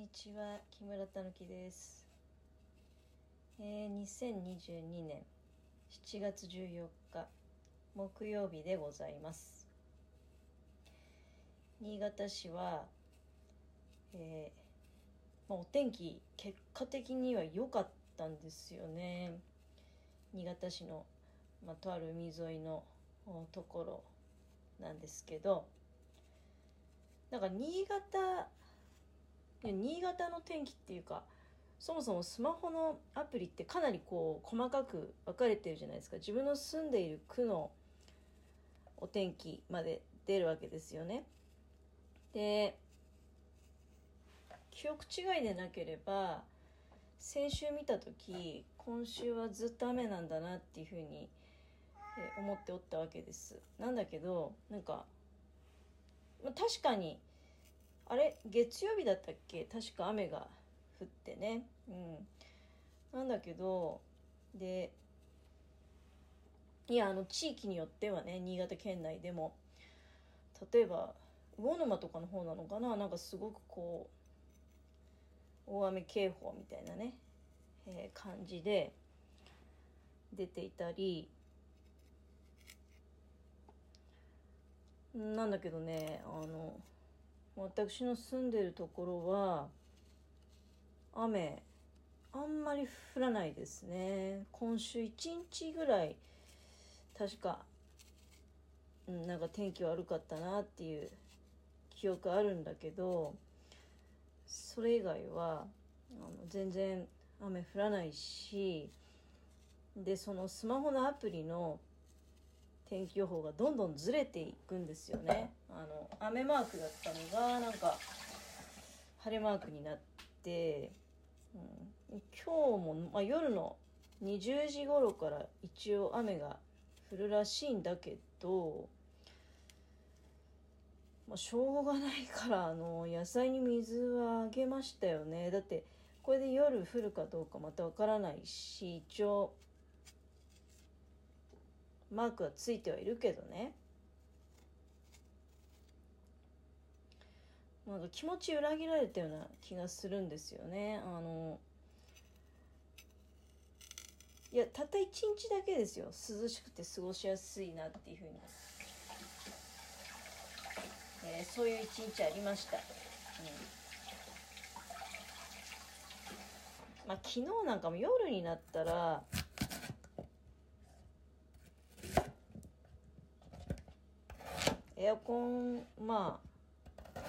にちは木村たぬきです、えー、2022年7月14日木曜日でございます。新潟市は、えーまあ、お天気結果的には良かったんですよね。新潟市の、まあ、とある海沿いのところなんですけどなんか新潟新潟の天気っていうかそもそもスマホのアプリってかなりこう細かく分かれてるじゃないですか。自分の住んでいる区のお天気まで出るわけですよね。で記憶違いでなければ先週見た時今週はずっと雨なんだなっていうふうに思っておったわけです。なんだけどなんか、まあ、確かにあれ月曜日だったっけ？確か雨が降ってね。うん。なんだけどでいやあの地域によってはね新潟県内でも例えば魚沼とかの方なのかな？なんかすごくこう大雨警報みたいなね、えー感じで出ていたりなんだけどねあの私の住んでるところは雨あんまり降らないですね。今週1日ぐらい確か、うん、なんか天気悪かったなっていう記憶あるんだけどそれ以外はあの全然雨降らないしでそのスマホのアプリの天気予報がどんどんずれていくんですよね。あの雨マークだったのがなんか晴れマークになって、うん、今日も、まあ、夜の20時頃から一応雨が降るらしいんだけど、まあ、しょうがないからあの野菜に水はあげましたよね。だってこれで夜降るかどうかまたわからないし一応マークはついてはいるけどね。なんか気持ち裏切られたような気がするんですよね。あのいやたった1日だけですよ。涼しくて過ごしやすいなっていうふうに、えーそういう一日ありました、うん。まあ、昨日なんかも夜になったらエアコンまあ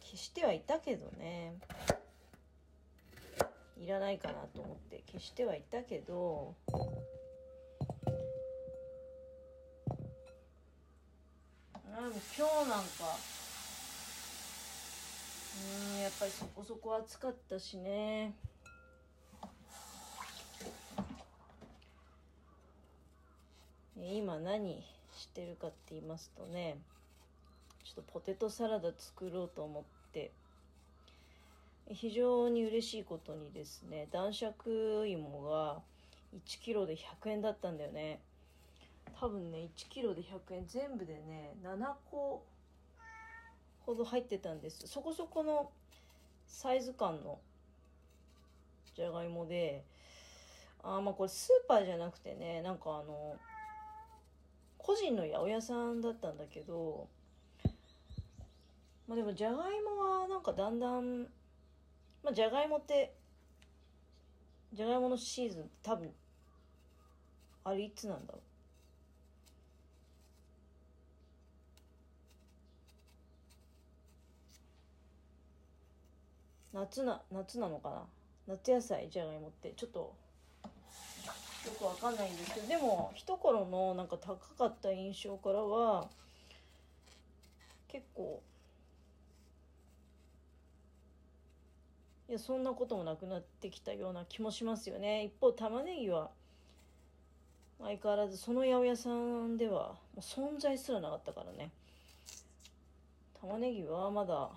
消してはいたけどね。いらないかなと思って。消してはいたけどあでも今日なんかうんやっぱりそこそこ暑かったしね。え今何？してるかって言いますとねちょっとポテトサラダ作ろうと思って非常に嬉しいことにですね男爵芋が1キロで100円だったんだよね。多分ね1キロで100円全部でね7個ほど入ってたんです。そこそこのサイズ感のじゃがいもであまあこれスーパーじゃなくてねなんかあの個人の八百屋さんだったんだけどまあでもじゃがいもはなんかだんだんまあじゃがいもってじゃがいものシーズン多分あれいつなんだろう。夏な夏なのかな。夏野菜じゃがいもって。ちょっとよくわかんないんですけどでも一頃のなんか高かった印象からは結構いやそんなこともなくなってきたような気もしますよね。一方玉ねぎは相変わらずその八百屋さんではもう存在すらなかったからね。玉ねぎはまだ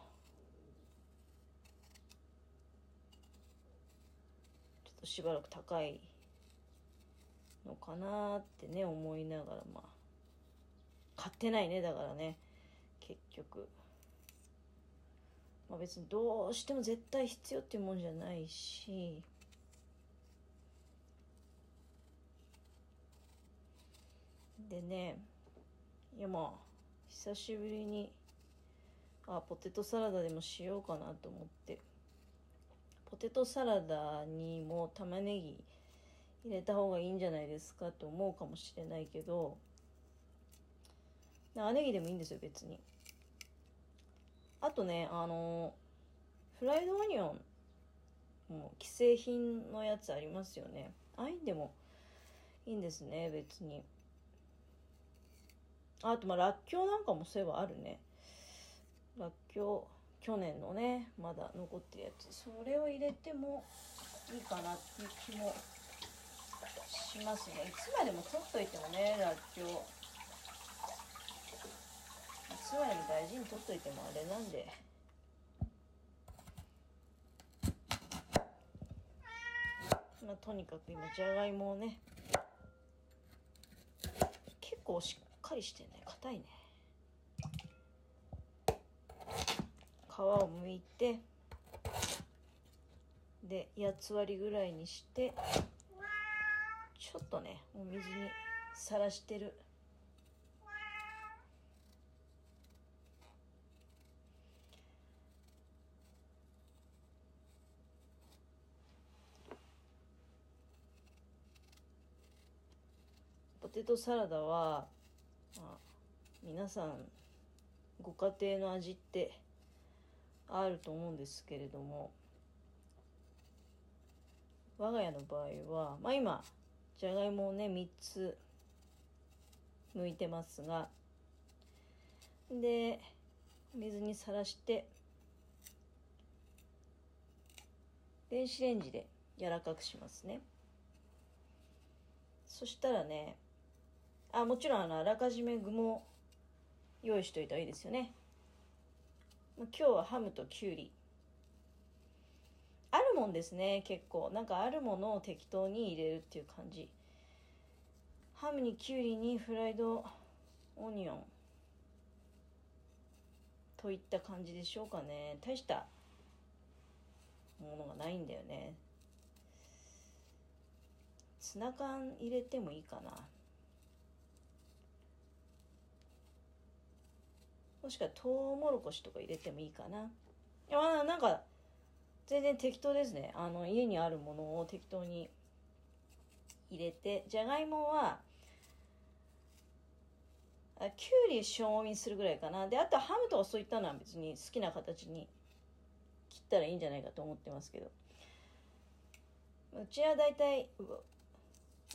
ちょっとしばらく高いのかなってね思いながらまあ買ってないねだからね結局。まあ、別にどうしても絶対必要っていうもんじゃないし。でねいやまあ久しぶりにあポテトサラダでもしようかなと思って。ポテトサラダにも玉ねぎ入れた方がいいんじゃないですかと思うかもしれないけど長ネギでもいいんですよ別に。あとねあのフライドオニオンもう既製品のやつありますよね。ああいんでもいいんですね別に。あとまあらっきょうなんかもそういえばあるね。らっきょう去年のねまだ残ってるやつ。それを入れてもいいかなっていう気もしますね。いつまでも取っといてもねらっきょういつまでも大事に取っといてもあれなんで。まあとにかく今じゃがいもをね結構しっかりしてね。硬いね。皮をむいてで8つ割りぐらいにしてちょっとねお水にさらしてる。ポテトサラダは、まあ、皆さんご家庭の味ってあると思うんですけれども我が家の場合はまあ今じゃがいもをね3つ剥いてますが。で水にさらして。電子レンジで柔らかくしますね。そしたらねあもちろんあのあらかじめ具も用意しといた方がいいですよね。今日はハムときゅうりるもんですね結構。なんかあるものを適当に入れるっていう感じ。ハムにきゅうりにフライドオニオン。といった感じでしょうかね。大したものがないんだよね。ツナ缶入れてもいいかな。もしくはトウモロコシとか入れてもいいかな。あなんか、全然適当ですね。あの、家にあるものを適当に入れて、じゃがいもは、あきゅうり塩もみするぐらいかな。で、あとハムとかそういったのは別に好きな形に切ったらいいんじゃないかと思ってますけど。うちはだいたい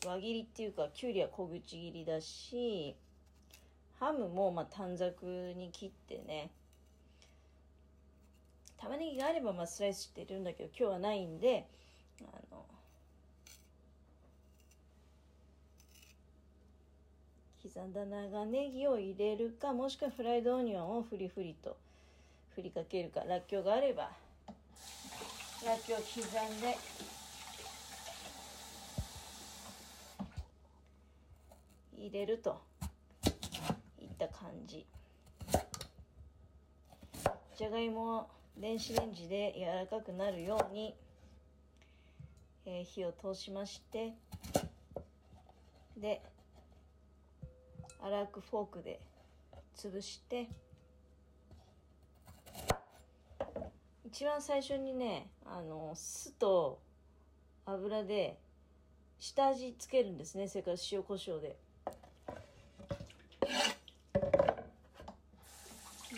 輪切りっていうか、きゅうりは小口切りだし、ハムもまあ短冊に切ってね玉ねぎがあればまあスライスしてるんだけど今日はないんであの刻んだ長ネギを入れるかもしくはフライドオニオンをフリフリと振りかけるからっきょうがあればらっきょう刻んで入れるといった感じ。じゃがいもを電子レンジで柔らかくなるように、えー、火を通しましてで粗くフォークで潰して一番最初にねあの酢と油で下味つけるんですね。それから塩コショウで。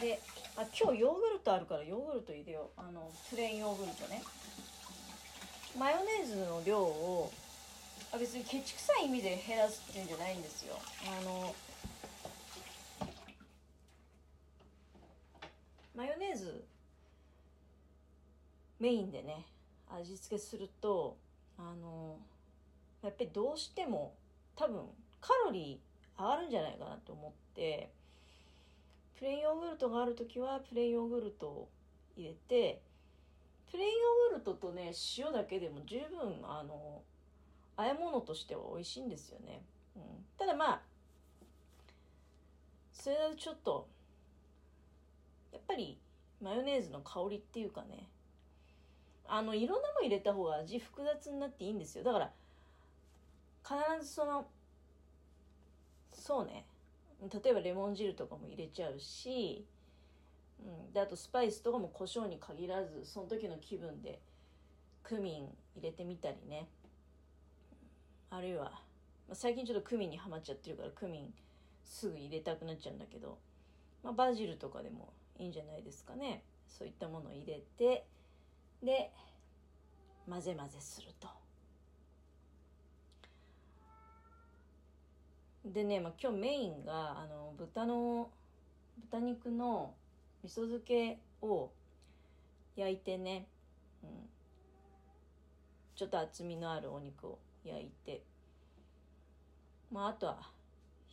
であ今日ヨーグルトあるからヨーグルト入れよう。あのプレーンヨーグルトね。マヨネーズの量をあ別にケチくさい意味で減らすっていうんじゃないんですよ。あのマヨネーズメインでね味付けするとあのやっぱりどうしても多分カロリー上がるんじゃないかなと思って。プレーンヨーグルトがある時はプレーンヨーグルトを入れてプレーンヨーグルトとね塩だけでも十分あの和え物としては美味しいんですよね、うん、ただまあそれだとちょっとやっぱりマヨネーズの香りっていうかねあのいろんなもん入れた方が味複雑になっていいんですよ。だから必ずそのそうね。例えばレモン汁とかも入れちゃうし、うん、であとスパイスとかも胡椒に限らずその時の気分でクミン入れてみたりね。あるいはま最近ちょっとクミンにはまっちゃってるからクミンすぐ入れたくなっちゃうんだけど、まあ、バジルとかでもいいんじゃないですかね。そういったものを入れてで混ぜ混ぜすると。でね、まあ、今日メインがあの豚の豚肉の味噌漬けを焼いてね、うん、ちょっと厚みのあるお肉を焼いて。まああとは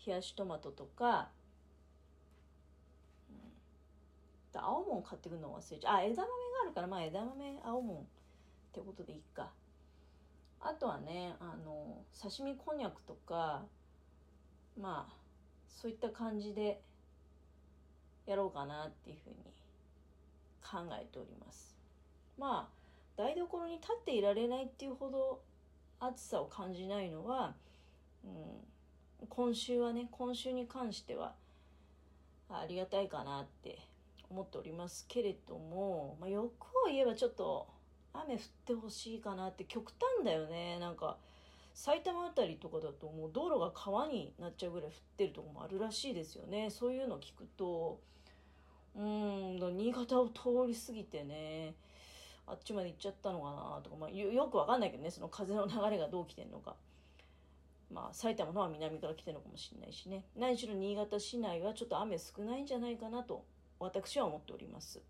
冷やしトマトとか、うん、青もん買ってくるの忘れちゃう。あ枝豆があるからまあ枝豆青もんってことでいいか。あとはねあの刺身こんにゃくとかまあそういった感じでやろうかなっていうふうに考えております。まあ台所に立っていられないっていうほど暑さを感じないのは、うん、今週はね今週に関してはありがたいかなって思っておりますけれども、まあ、欲を言えばちょっと雨降ってほしいかなって極端だよね。なんか埼玉辺りとかだともう道路が川になっちゃうぐらい降ってるとこもあるらしいですよね。そういうの聞くと。うん新潟を通り過ぎてねあっちまで行っちゃったのかなとか、まあ、よくわかんないけどねその風の流れがどう来てんのか。まあ埼玉のは南から来てるのかもしれないしね。何しろ新潟市内はちょっと雨少ないんじゃないかなと私は思っております。